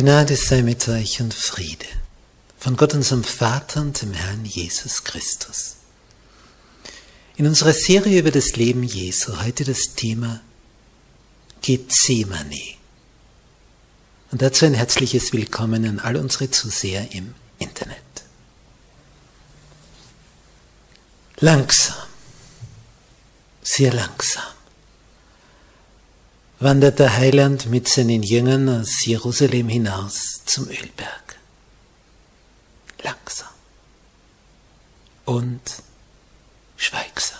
Gnade sei mit euch und Friede von Gott unserem Vater und dem Herrn Jesus Christus. In unserer Serie über das Leben Jesu heute das Thema Gethsemane. Und dazu ein herzliches Willkommen an all unsere Zuseher im Internet. Langsam, sehr langsam wandert der Heiland mit seinen Jüngern aus Jerusalem hinaus zum Ölberg. Langsam und schweigsam.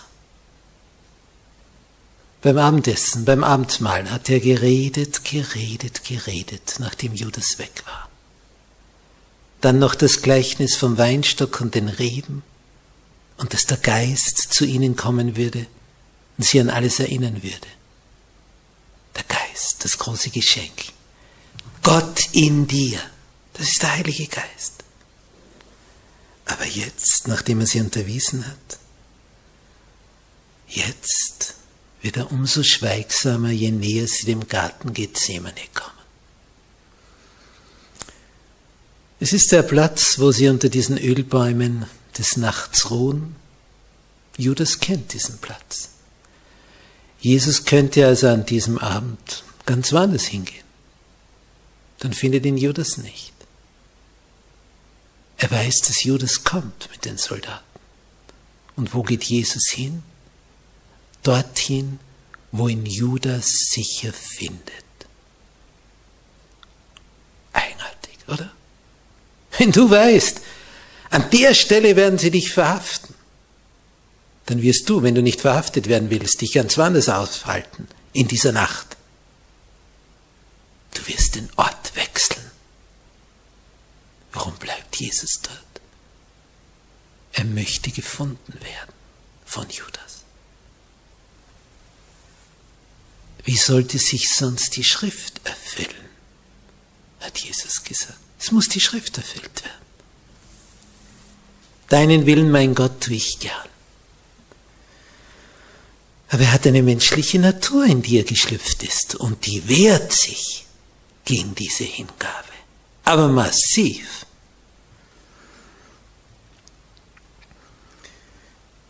Beim Abendessen, beim Abendmahl hat er geredet, geredet, geredet, nachdem Judas weg war. Dann noch das Gleichnis vom Weinstock und den Reben und dass der Geist zu ihnen kommen würde und sie an alles erinnern würde der Geist, das große Geschenk. Gott in dir, das ist der Heilige Geist. Aber jetzt, nachdem er sie unterwiesen hat, jetzt wird er umso schweigsamer, je näher sie dem Garten Gethsemane kommen. Es ist der Platz, wo sie unter diesen Ölbäumen des Nachts ruhen. Judas kennt diesen Platz. Jesus könnte also an diesem Abend ganz woanders hingehen. Dann findet ihn Judas nicht. Er weiß, dass Judas kommt mit den Soldaten. Und wo geht Jesus hin? Dorthin, wo ihn Judas sicher findet. Eigenartig, oder? Wenn du weißt, an der Stelle werden sie dich verhaften dann wirst du, wenn du nicht verhaftet werden willst, dich ganz woanders aufhalten in dieser Nacht. Du wirst den Ort wechseln. Warum bleibt Jesus dort? Er möchte gefunden werden von Judas. Wie sollte sich sonst die Schrift erfüllen? hat Jesus gesagt. Es muss die Schrift erfüllt werden. Deinen Willen, mein Gott, tue ich gern. Aber er hat eine menschliche Natur, in die er geschlüpft ist, und die wehrt sich gegen diese Hingabe. Aber massiv.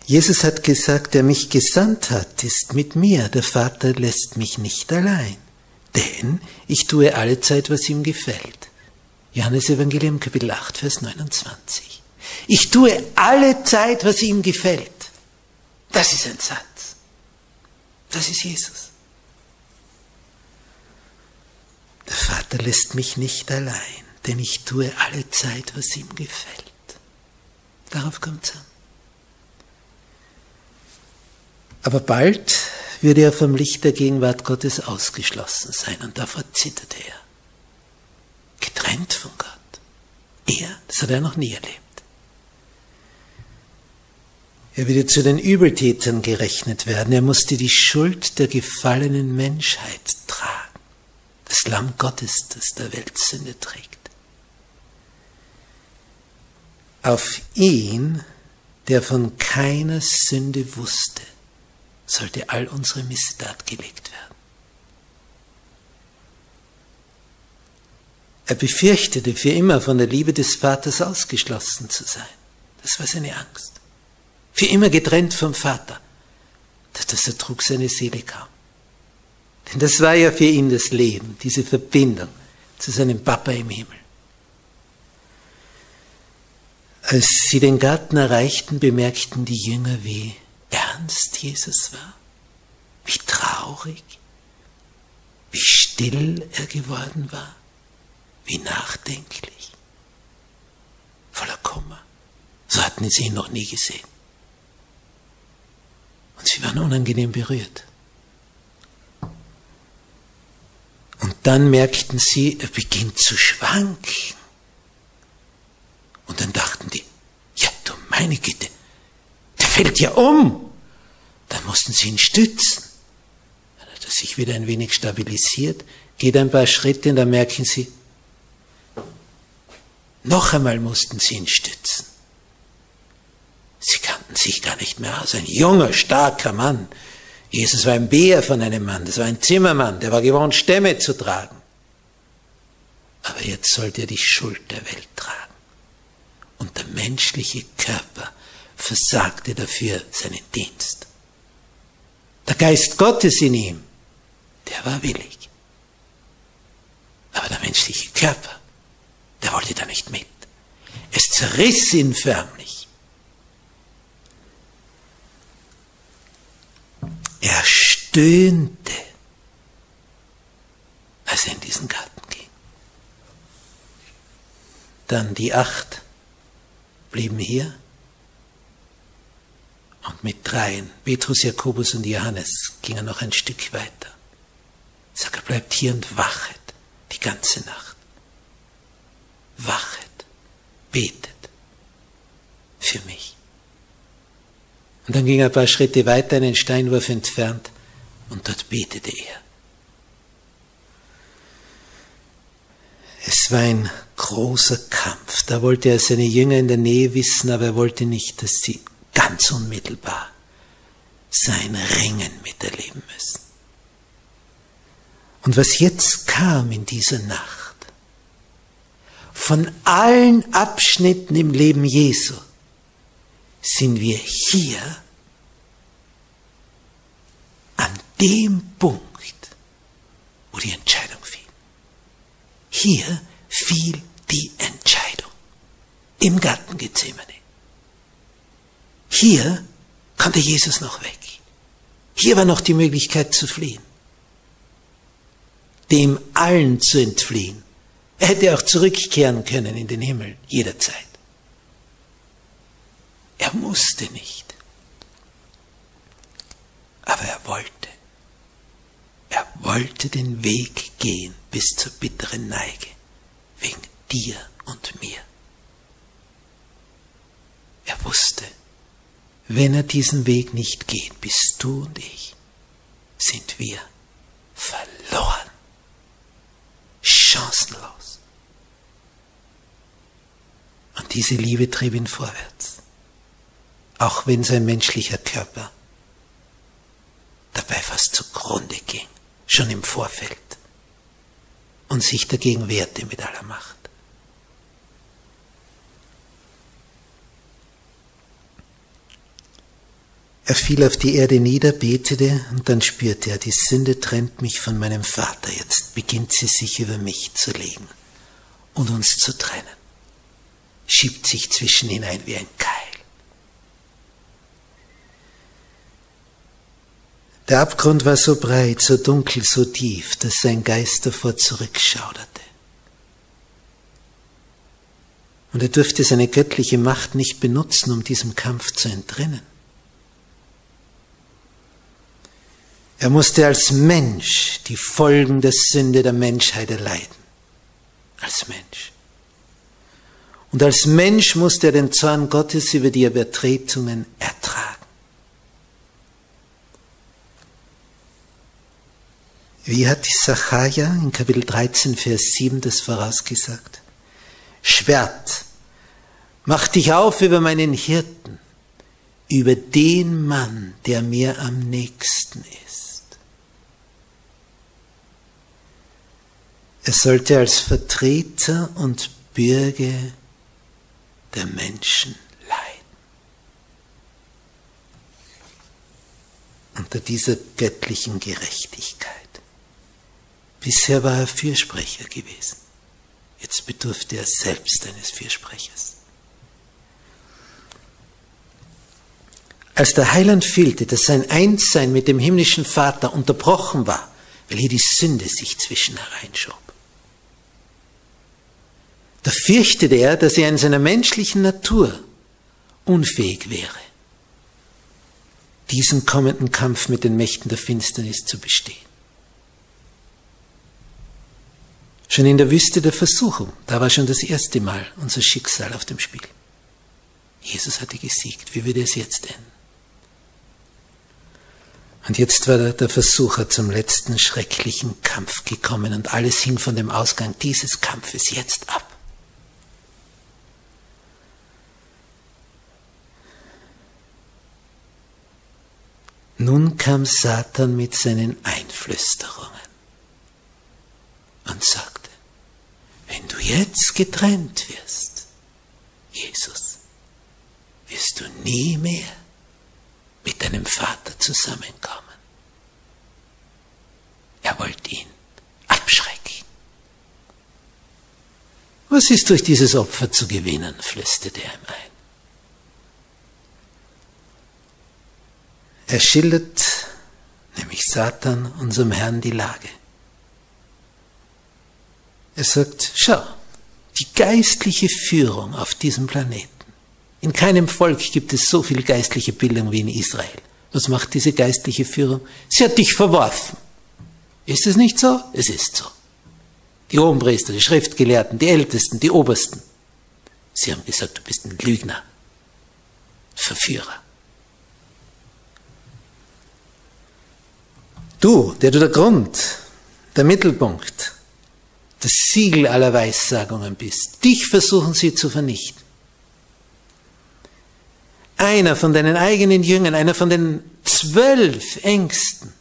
Jesus hat gesagt, der mich gesandt hat, ist mit mir. Der Vater lässt mich nicht allein. Denn ich tue alle Zeit, was ihm gefällt. Johannes Evangelium Kapitel 8, Vers 29. Ich tue alle Zeit, was ihm gefällt. Das ist ein Satz. Das ist Jesus. Der Vater lässt mich nicht allein, denn ich tue alle Zeit, was ihm gefällt. Darauf kommt es an. Aber bald würde er vom Licht der Gegenwart Gottes ausgeschlossen sein und davor zitterte er. Getrennt von Gott. Er, das hat er noch nie erlebt. Er würde zu den Übeltätern gerechnet werden. Er musste die Schuld der gefallenen Menschheit tragen. das Lamm Gottes, das der Welt Sünde trägt. Auf ihn, der von keiner Sünde wusste, sollte all unsere Misstat gelegt werden. Er befürchtete für immer von der Liebe des Vaters ausgeschlossen zu sein. Das war seine Angst. Für immer getrennt vom Vater. Das ertrug seine Seele kaum. Denn das war ja für ihn das Leben, diese Verbindung zu seinem Papa im Himmel. Als sie den Garten erreichten, bemerkten die Jünger, wie ernst Jesus war, wie traurig, wie still er geworden war wie nachdenklich, voller Kummer. So hatten sie ihn noch nie gesehen. Und sie waren unangenehm berührt. Und dann merkten sie, er beginnt zu schwanken. Und dann dachten die, ja du meine Güte, der fällt ja um. Dann mussten sie ihn stützen. Dann hat er sich wieder ein wenig stabilisiert, geht ein paar Schritte und dann merken sie, noch einmal mussten sie ihn stützen. Sich gar nicht mehr aus. Ein junger, starker Mann. Jesus war ein Bär von einem Mann. Das war ein Zimmermann. Der war gewohnt, Stämme zu tragen. Aber jetzt sollte er die Schuld der Welt tragen. Und der menschliche Körper versagte dafür seinen Dienst. Der Geist Gottes in ihm, der war willig. Aber der menschliche Körper, der wollte da nicht mit. Es zerriss ihn förmlich. Er stöhnte, als er in diesen Garten ging. Dann die acht blieben hier und mit dreien, Petrus, Jakobus und Johannes, gingen noch ein Stück weiter. Sag, er bleibt hier und wachet die ganze Nacht wachet, betet für mich. Und dann ging er ein paar Schritte weiter, einen Steinwurf entfernt, und dort betete er. Es war ein großer Kampf. Da wollte er seine Jünger in der Nähe wissen, aber er wollte nicht, dass sie ganz unmittelbar sein Ringen miterleben müssen. Und was jetzt kam in dieser Nacht, von allen Abschnitten im Leben Jesu sind wir hier an dem Punkt, wo die Entscheidung fiel. Hier fiel die Entscheidung im Garten Gethsemane. Hier konnte Jesus noch weg. Hier war noch die Möglichkeit zu fliehen. Dem allen zu entfliehen, er hätte auch zurückkehren können in den Himmel, jederzeit. Er musste nicht. Aber er wollte. Er wollte den Weg gehen bis zur bitteren Neige, wegen dir und mir. Er wusste, wenn er diesen Weg nicht geht, bist du und ich, sind wir verloren, chancenlos. Und diese Liebe trieb ihn vorwärts, auch wenn sein menschlicher Körper dabei fast zugrunde ging, schon im Vorfeld, und sich dagegen wehrte mit aller Macht. Er fiel auf die Erde nieder, betete und dann spürte er, die Sünde trennt mich von meinem Vater. Jetzt beginnt sie sich über mich zu legen und uns zu trennen schiebt sich zwischen hinein wie ein Keil. Der Abgrund war so breit, so dunkel, so tief, dass sein Geist davor zurückschauderte. Und er durfte seine göttliche Macht nicht benutzen, um diesem Kampf zu entrinnen. Er musste als Mensch die Folgen der Sünde der Menschheit erleiden. Als Mensch. Und als Mensch musste er den Zorn Gottes über die Übertretungen ertragen. Wie hat die Sacharja in Kapitel 13, Vers 7 das vorausgesagt? Schwert, mach dich auf über meinen Hirten, über den Mann, der mir am nächsten ist. Er sollte als Vertreter und Bürger der Menschen leiden. Unter dieser göttlichen Gerechtigkeit. Bisher war er Fürsprecher gewesen. Jetzt bedurfte er selbst eines Fürsprechers. Als der Heiland fühlte, dass sein Einssein mit dem himmlischen Vater unterbrochen war, weil hier die Sünde sich zwischen hereinschob, da fürchtete er, dass er in seiner menschlichen Natur unfähig wäre, diesen kommenden Kampf mit den Mächten der Finsternis zu bestehen. Schon in der Wüste der Versuchung, da war schon das erste Mal unser Schicksal auf dem Spiel. Jesus hatte gesiegt. Wie würde es jetzt enden? Und jetzt war der Versucher zum letzten schrecklichen Kampf gekommen und alles hing von dem Ausgang dieses Kampfes jetzt ab. Nun kam Satan mit seinen Einflüsterungen und sagte, wenn du jetzt getrennt wirst, Jesus, wirst du nie mehr mit deinem Vater zusammenkommen. Er wollte ihn abschrecken. Was ist durch dieses Opfer zu gewinnen, flüsterte er ihm ein. Er schildert, nämlich Satan, unserem Herrn die Lage. Er sagt, schau, die geistliche Führung auf diesem Planeten. In keinem Volk gibt es so viel geistliche Bildung wie in Israel. Was macht diese geistliche Führung? Sie hat dich verworfen. Ist es nicht so? Es ist so. Die Hohenpriester, die Schriftgelehrten, die Ältesten, die Obersten. Sie haben gesagt, du bist ein Lügner, Verführer. Du, der du der Grund, der Mittelpunkt, das Siegel aller Weissagungen bist. Dich versuchen sie zu vernichten. Einer von deinen eigenen Jüngern, einer von den zwölf Ängsten,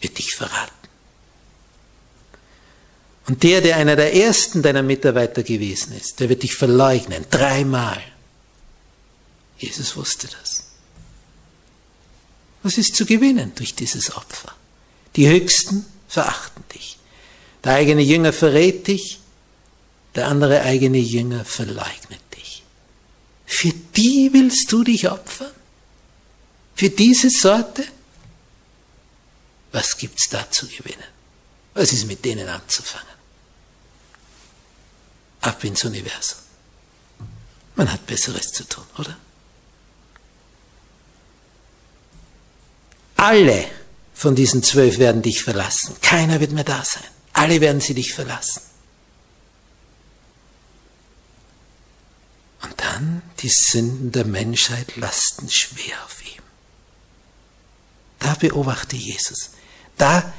wird dich verraten. Und der, der einer der ersten deiner Mitarbeiter gewesen ist, der wird dich verleugnen, dreimal. Jesus wusste das. Was ist zu gewinnen durch dieses Opfer? Die Höchsten verachten dich. Der eigene Jünger verrät dich, der andere eigene Jünger verleugnet dich. Für die willst du dich opfern? Für diese Sorte? Was gibt's da zu gewinnen? Was ist mit denen anzufangen? Ab ins Universum. Man hat Besseres zu tun, oder? Alle von diesen zwölf werden dich verlassen. Keiner wird mehr da sein. Alle werden sie dich verlassen. Und dann die Sünden der Menschheit lasten schwer auf ihm. Da beobachte Jesus. Da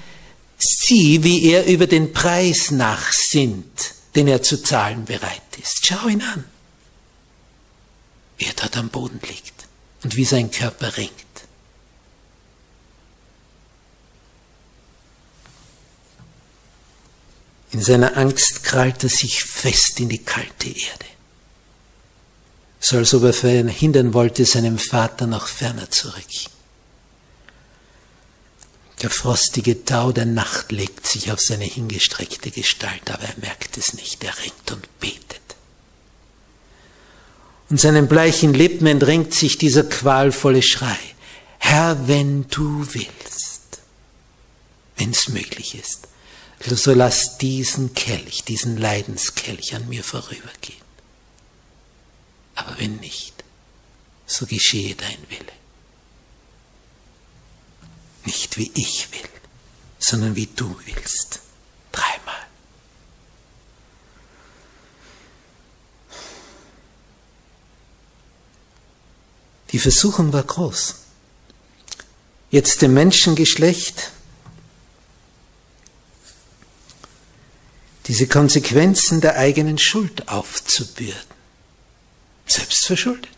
sieh, wie er über den Preis nachsinnt, den er zu zahlen bereit ist. Schau ihn an, wie er dort am Boden liegt und wie sein Körper ringt. In seiner Angst krallt er sich fest in die kalte Erde. So als ob er verhindern wollte, seinem Vater noch ferner zurück. Der frostige Tau der Nacht legt sich auf seine hingestreckte Gestalt, aber er merkt es nicht, er ringt und betet. Und seinen bleichen Lippen entringt sich dieser qualvolle Schrei. Herr, wenn du willst, wenn es möglich ist, so lass diesen Kelch, diesen Leidenskelch an mir vorübergehen. Aber wenn nicht, so geschehe dein Wille. Nicht wie ich will, sondern wie du willst. Dreimal. Die Versuchung war groß. Jetzt dem Menschengeschlecht diese Konsequenzen der eigenen Schuld aufzubürden. Selbst verschuldet.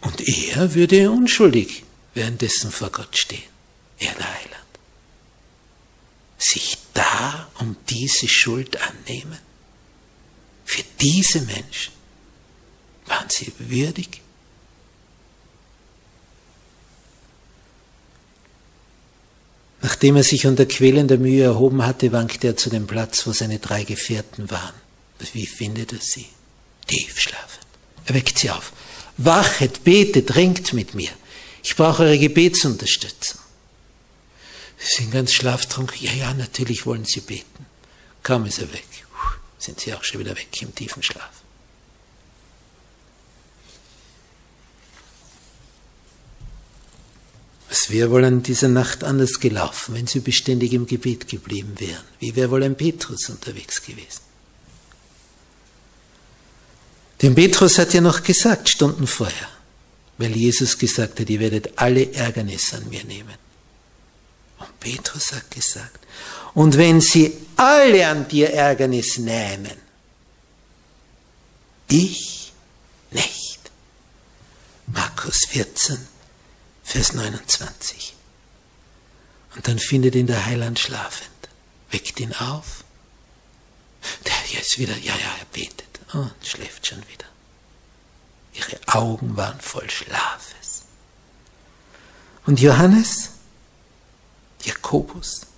Und er würde unschuldig währenddessen vor Gott stehen, er der Heiland. Sich da um diese Schuld annehmen. Für diese Menschen waren sie würdig. Nachdem er sich unter quälender Mühe erhoben hatte, wankte er zu dem Platz, wo seine drei Gefährten waren. Wie findet er sie? Tief schlafend. Er weckt sie auf. Wachet, betet, ringt mit mir. Ich brauche eure Gebetsunterstützung. Sie sind ganz schlaftrunken. Ja, ja, natürlich wollen sie beten. Kaum ist er weg, sind sie auch schon wieder weg im tiefen Schlaf. Wäre wohl an dieser Nacht anders gelaufen, wenn sie beständig im Gebet geblieben wären? Wie wäre wohl ein Petrus unterwegs gewesen? Denn Petrus hat ja noch gesagt, Stunden vorher, weil Jesus gesagt hat, ihr werdet alle Ärgernis an mir nehmen. Und Petrus hat gesagt, und wenn sie alle an dir Ärgernis nehmen, ich nicht. Markus 14, Vers 29. Und dann findet ihn der Heiland schlafend, weckt ihn auf. Der jetzt wieder, ja, ja, er betet und schläft schon wieder. Ihre Augen waren voll Schlafes. Und Johannes, Jakobus,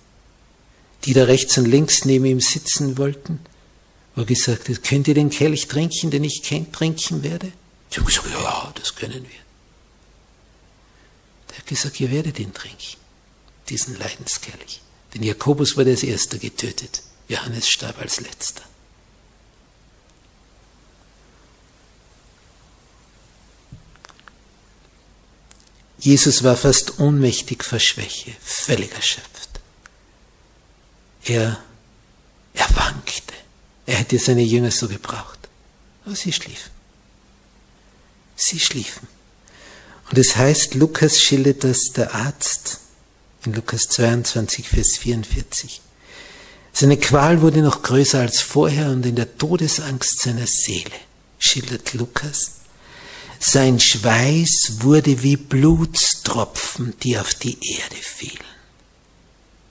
die da rechts und links neben ihm sitzen wollten, wo gesagt hat, könnt ihr den Kelch trinken, den ich trinken werde? Sie haben gesagt, ja, das können wir. Der hat gesagt, ihr werdet ihn trinken, diesen Leidenskelch. Denn Jakobus wurde als erster getötet, Johannes starb als letzter. Jesus war fast ohnmächtig vor Schwäche, völlig erschöpft. Er, er wankte. Er hätte seine Jünger so gebraucht. Aber sie schliefen. Sie schliefen. Und es heißt, Lukas schildert das der Arzt in Lukas 22, Vers 44. Seine Qual wurde noch größer als vorher und in der Todesangst seiner Seele, schildert Lukas, sein Schweiß wurde wie Blutstropfen, die auf die Erde fielen.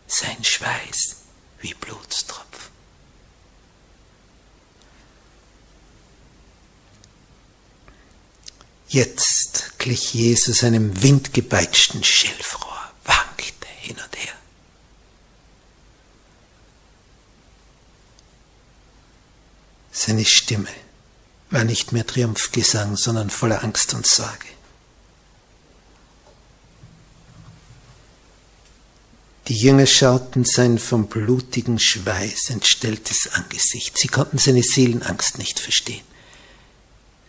Sein Schweiß wie Blutstropfen. Jetzt glich Jesus einem windgepeitschten Schilfrohr, wankte hin und her. Seine Stimme war nicht mehr Triumphgesang, sondern voller Angst und Sorge. Die Jünger schauten sein vom blutigen Schweiß entstelltes Angesicht. Sie konnten seine Seelenangst nicht verstehen.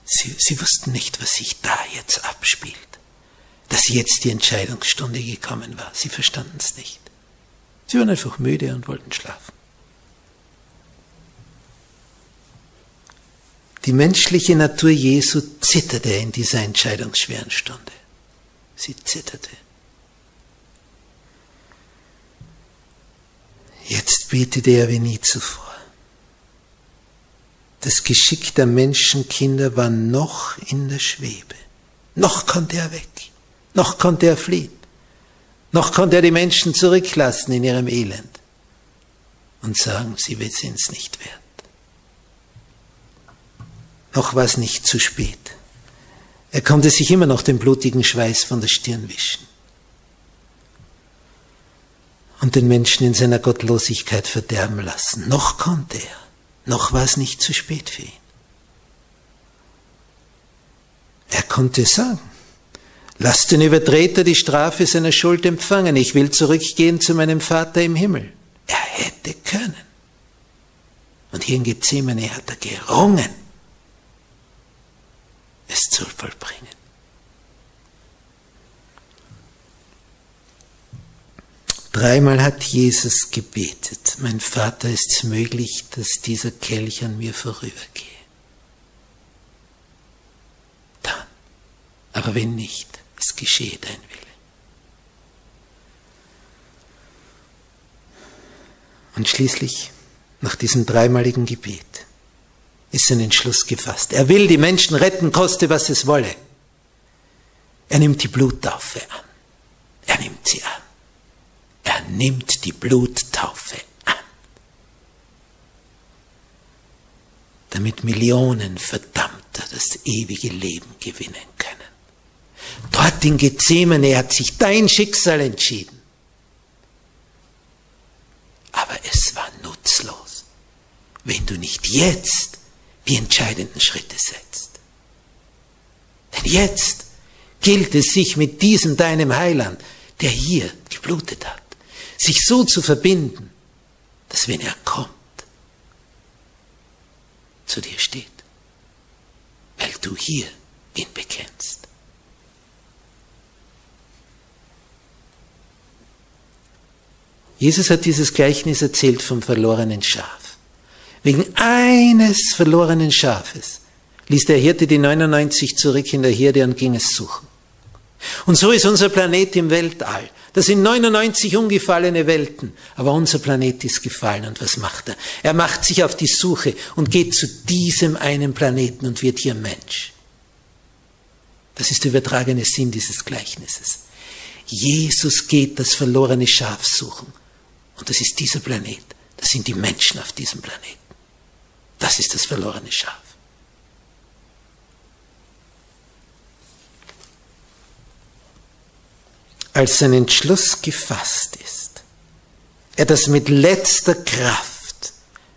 Sie, sie wussten nicht, was sich da jetzt abspielt. Dass jetzt die Entscheidungsstunde gekommen war. Sie verstanden es nicht. Sie waren einfach müde und wollten schlafen. Die menschliche Natur Jesu zitterte in dieser entscheidungsschweren Stunde. Sie zitterte. Jetzt betete er wie nie zuvor. Das Geschick der Menschenkinder war noch in der Schwebe. Noch konnte er weg. Noch konnte er fliehen. Noch konnte er die Menschen zurücklassen in ihrem Elend und sagen, sie sind es nicht wert. Noch war es nicht zu spät. Er konnte sich immer noch den blutigen Schweiß von der Stirn wischen und den Menschen in seiner Gottlosigkeit verderben lassen. Noch konnte er, noch war es nicht zu spät für ihn. Er konnte sagen, lasst den Übertreter die Strafe seiner Schuld empfangen, ich will zurückgehen zu meinem Vater im Himmel. Er hätte können. Und hier in Gethsemane hat er gerungen es zu vollbringen. Dreimal hat Jesus gebetet, mein Vater ist es möglich, dass dieser Kelch an mir vorübergehe. Dann, aber wenn nicht, es geschehe dein Wille. Und schließlich, nach diesem dreimaligen Gebet, ist ein Entschluss gefasst. Er will die Menschen retten, koste was es wolle. Er nimmt die Bluttaufe an. Er nimmt sie an. Er nimmt die Bluttaufe an. Damit Millionen Verdammter das ewige Leben gewinnen können. Dort in Gethsemane hat sich dein Schicksal entschieden. Aber es war nutzlos, wenn du nicht jetzt die entscheidenden Schritte setzt. Denn jetzt gilt es sich mit diesem deinem Heiland, der hier geblutet hat, sich so zu verbinden, dass wenn er kommt, zu dir steht, weil du hier ihn bekennst. Jesus hat dieses Gleichnis erzählt vom verlorenen Schaf. Wegen eines verlorenen Schafes ließ der Hirte die 99 zurück in der Herde und ging es suchen. Und so ist unser Planet im Weltall. Das sind 99 ungefallene Welten, aber unser Planet ist gefallen. Und was macht er? Er macht sich auf die Suche und geht zu diesem einen Planeten und wird hier Mensch. Das ist der übertragene Sinn dieses Gleichnisses. Jesus geht das verlorene Schaf suchen. Und das ist dieser Planet. Das sind die Menschen auf diesem Planeten. Das ist das verlorene Schaf. Als sein Entschluss gefasst ist, er das mit letzter Kraft,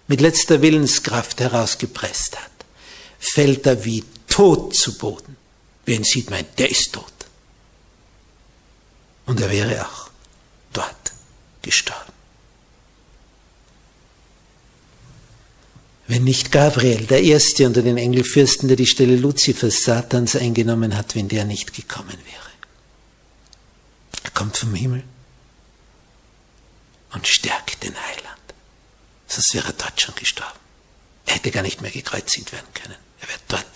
mit letzter Willenskraft herausgepresst hat, fällt er wie tot zu Boden. Wer ihn sieht, meint, der ist tot. Und er wäre auch dort gestorben. wenn nicht Gabriel, der Erste unter den Engelfürsten, der die Stelle Luzifers Satans eingenommen hat, wenn der nicht gekommen wäre. Kommt vom Himmel und stärkt den Heiland. Sonst wäre er dort schon gestorben. Er hätte gar nicht mehr gekreuzigt werden können. Er wäre dort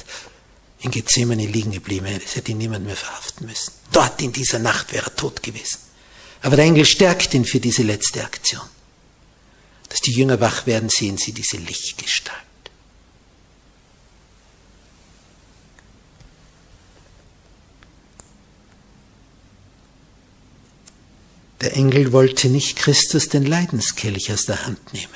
in Gethsemane liegen geblieben. Es hätte ihn niemand mehr verhaften müssen. Dort in dieser Nacht wäre er tot gewesen. Aber der Engel stärkt ihn für diese letzte Aktion. Dass die Jünger wach werden, sehen sie diese Lichtgestalt. Der Engel wollte nicht Christus den Leidenskelch aus der Hand nehmen.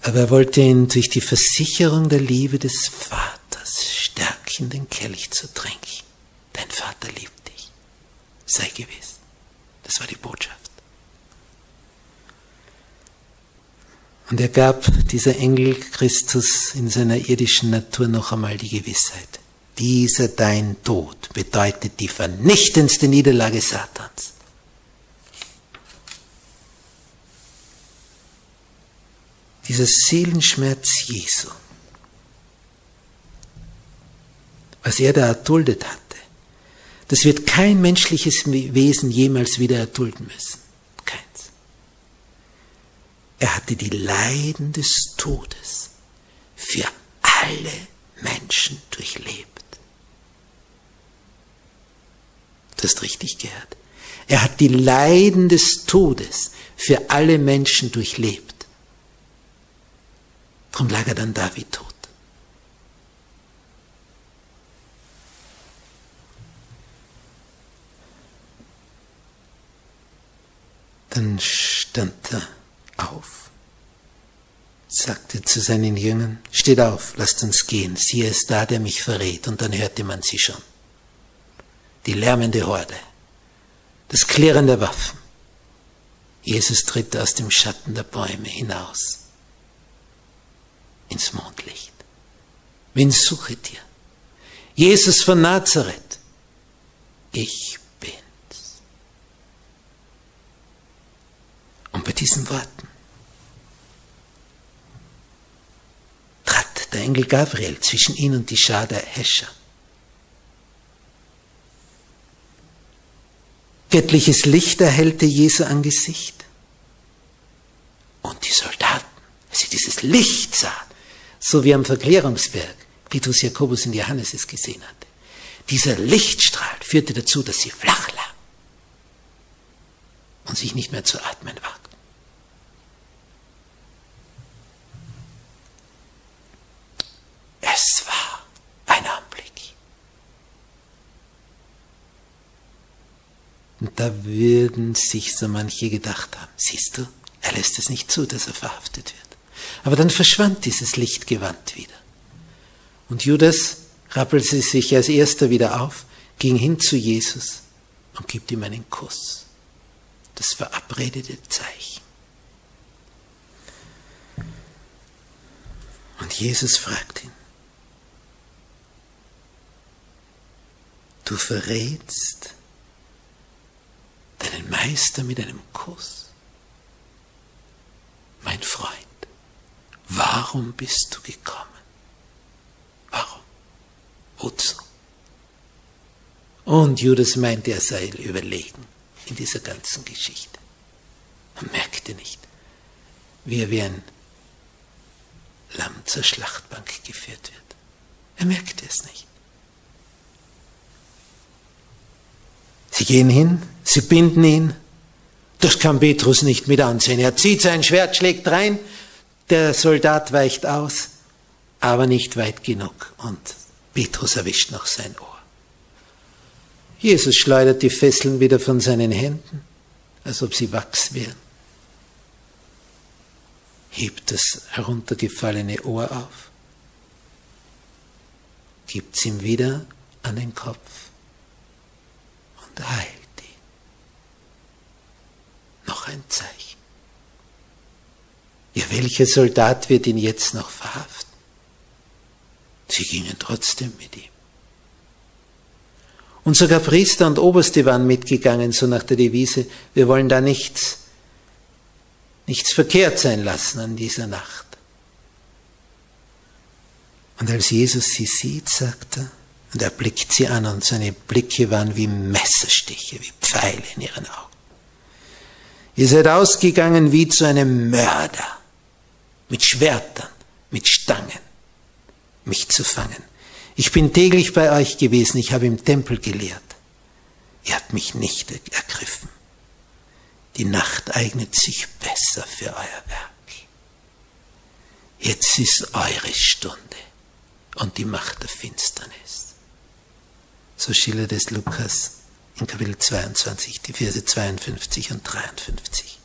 Aber er wollte ihn durch die Versicherung der Liebe des Vaters stärken, den Kelch zu trinken. Dein Vater liebt dich. Sei gewiss. Das war die Botschaft. Und er gab dieser Engel Christus in seiner irdischen Natur noch einmal die Gewissheit. Dieser dein Tod bedeutet die vernichtendste Niederlage Satans. Dieser Seelenschmerz Jesu, was er da erduldet hatte, das wird kein menschliches Wesen jemals wieder erdulden müssen. Er hatte die Leiden des Todes für alle Menschen durchlebt. Du hast richtig gehört. Er hat die Leiden des Todes für alle Menschen durchlebt. Darum lag er dann da wie tot. Dann stand er auf, sagte zu seinen Jüngern, steht auf, lasst uns gehen, siehe es da, der mich verrät, und dann hörte man sie schon. Die lärmende Horde, das Klirren der Waffen. Jesus tritt aus dem Schatten der Bäume hinaus ins Mondlicht. Wen suchet ihr? Jesus von Nazareth. Ich bin's. Und bei diesen Worten der Engel Gabriel zwischen ihn und die Schar der Häscher. Göttliches Licht erhellte Jesu Angesicht. Und die Soldaten, als sie dieses Licht sahen, so wie am Verklärungsberg Petrus, Jakobus und Johannes es gesehen hatte, dieser Lichtstrahl führte dazu, dass sie flach lagen und sich nicht mehr zu atmen wagt. Es war ein Anblick. Und da würden sich so manche gedacht haben, siehst du, er lässt es nicht zu, dass er verhaftet wird. Aber dann verschwand dieses Lichtgewand wieder. Und Judas rappelte sich als erster wieder auf, ging hin zu Jesus und gibt ihm einen Kuss. Das verabredete Zeichen. Und Jesus fragt ihn, du verrätst deinen Meister mit einem Kuss. Mein Freund, warum bist du gekommen? Warum? Wozu? Und Judas meinte, er sei überlegen in dieser ganzen Geschichte. Man merkte nicht, wie er wie ein Lamm zur Schlachtbank geführt wird. Er merkte es nicht. Sie gehen hin, sie binden ihn. Das kann Petrus nicht mit ansehen. Er zieht sein Schwert, schlägt rein, der Soldat weicht aus, aber nicht weit genug und Petrus erwischt noch sein Ohr. Jesus schleudert die Fesseln wieder von seinen Händen, als ob sie Wachs wären, hebt das heruntergefallene Ohr auf, gibt es ihm wieder an den Kopf heilt ihn. Noch ein Zeichen. Ja, welcher Soldat wird ihn jetzt noch verhaften? Sie gingen trotzdem mit ihm. Und sogar Priester und Oberste waren mitgegangen, so nach der Devise, wir wollen da nichts, nichts verkehrt sein lassen an dieser Nacht. Und als Jesus sie sieht, sagt er, und er blickt sie an und seine Blicke waren wie Messerstiche, wie Pfeile in ihren Augen. Ihr seid ausgegangen wie zu einem Mörder, mit Schwertern, mit Stangen, mich zu fangen. Ich bin täglich bei euch gewesen, ich habe im Tempel gelehrt. Ihr habt mich nicht ergriffen. Die Nacht eignet sich besser für euer Werk. Jetzt ist eure Stunde und die Macht der Finsternis. So schildert es Lukas in Kapitel 22, die Verse 52 und 53.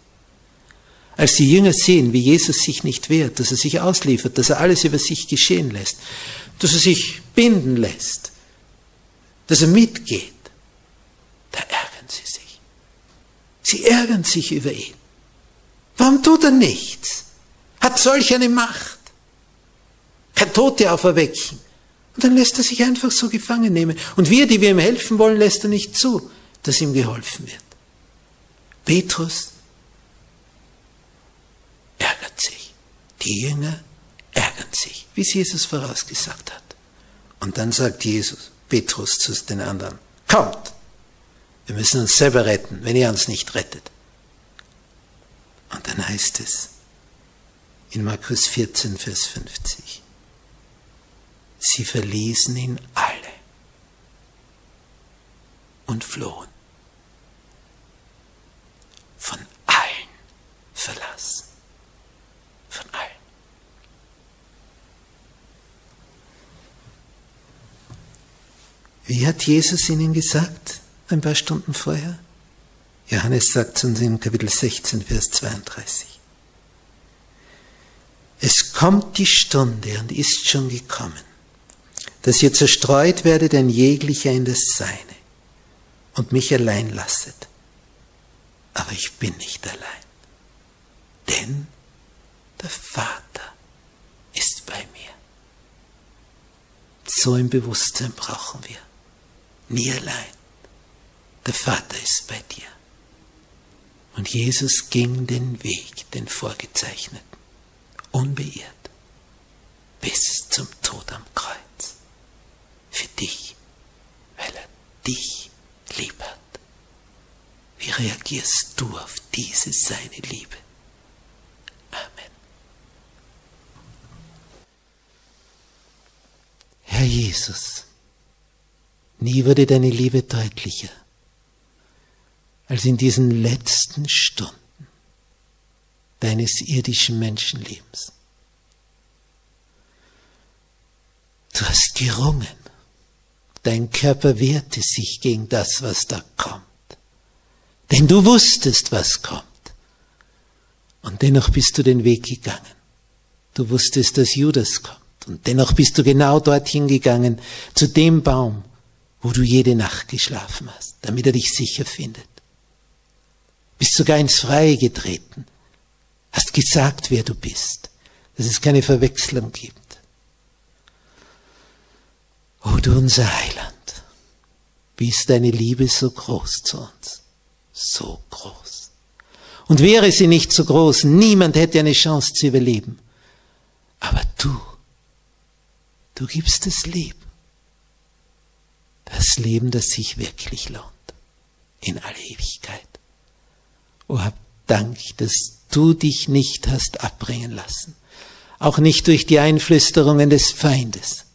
Als die Jünger sehen, wie Jesus sich nicht wehrt, dass er sich ausliefert, dass er alles über sich geschehen lässt, dass er sich binden lässt, dass er mitgeht, da ärgern sie sich. Sie ärgern sich über ihn. Warum tut er nichts? Hat solch eine Macht. Kann Tote auferwecken. Und dann lässt er sich einfach so gefangen nehmen. Und wir, die wir ihm helfen wollen, lässt er nicht zu, dass ihm geholfen wird. Petrus ärgert sich. Die Jünger ärgern sich, wie es Jesus vorausgesagt hat. Und dann sagt Jesus, Petrus zu den anderen, kommt, wir müssen uns selber retten, wenn ihr uns nicht rettet. Und dann heißt es in Markus 14, Vers 50, sie verließen ihn alle und flohen. Von allen verlassen. Von allen. Wie hat Jesus ihnen gesagt, ein paar Stunden vorher? Johannes sagt es uns in Kapitel 16, Vers 32. Es kommt die Stunde und ist schon gekommen, dass ihr zerstreut werdet ein jeglicher in das Seine und mich allein lasset. Aber ich bin nicht allein, denn der Vater ist bei mir. So ein Bewusstsein brauchen wir nie allein. Der Vater ist bei dir. Und Jesus ging den Weg, den vorgezeichneten, unbeirrt, bis zum Tod am Kreuz. Für dich, weil er dich lieb hat. Wie reagierst du auf diese seine Liebe? Amen. Herr Jesus, Nie wurde deine Liebe deutlicher. als in diesen letzten Stunden deines irdischen Menschenlebens. Du hast gerungen. Dein Körper wehrte sich gegen das, was da kommt. Denn du wusstest, was kommt. Und dennoch bist du den Weg gegangen. Du wusstest, dass Judas kommt. Und dennoch bist du genau dorthin gegangen, zu dem Baum, wo du jede Nacht geschlafen hast, damit er dich sicher findet. Bist sogar ins Freie getreten, hast gesagt, wer du bist, dass es keine Verwechslung gibt. O du unser Heiland, wie ist deine Liebe so groß zu uns, so groß. Und wäre sie nicht so groß, niemand hätte eine Chance zu überleben. Aber du, du gibst das Leben. Das Leben, das sich wirklich lohnt. In alle Ewigkeit. O hab Dank, dass du dich nicht hast abbringen lassen. Auch nicht durch die Einflüsterungen des Feindes,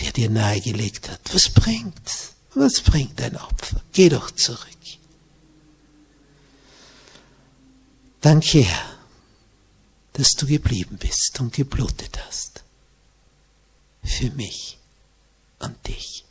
der dir nahegelegt hat. Was bringt's? Was bringt ein Opfer? Geh doch zurück. Danke, Herr, dass du geblieben bist und geblutet hast. Für mich und dich.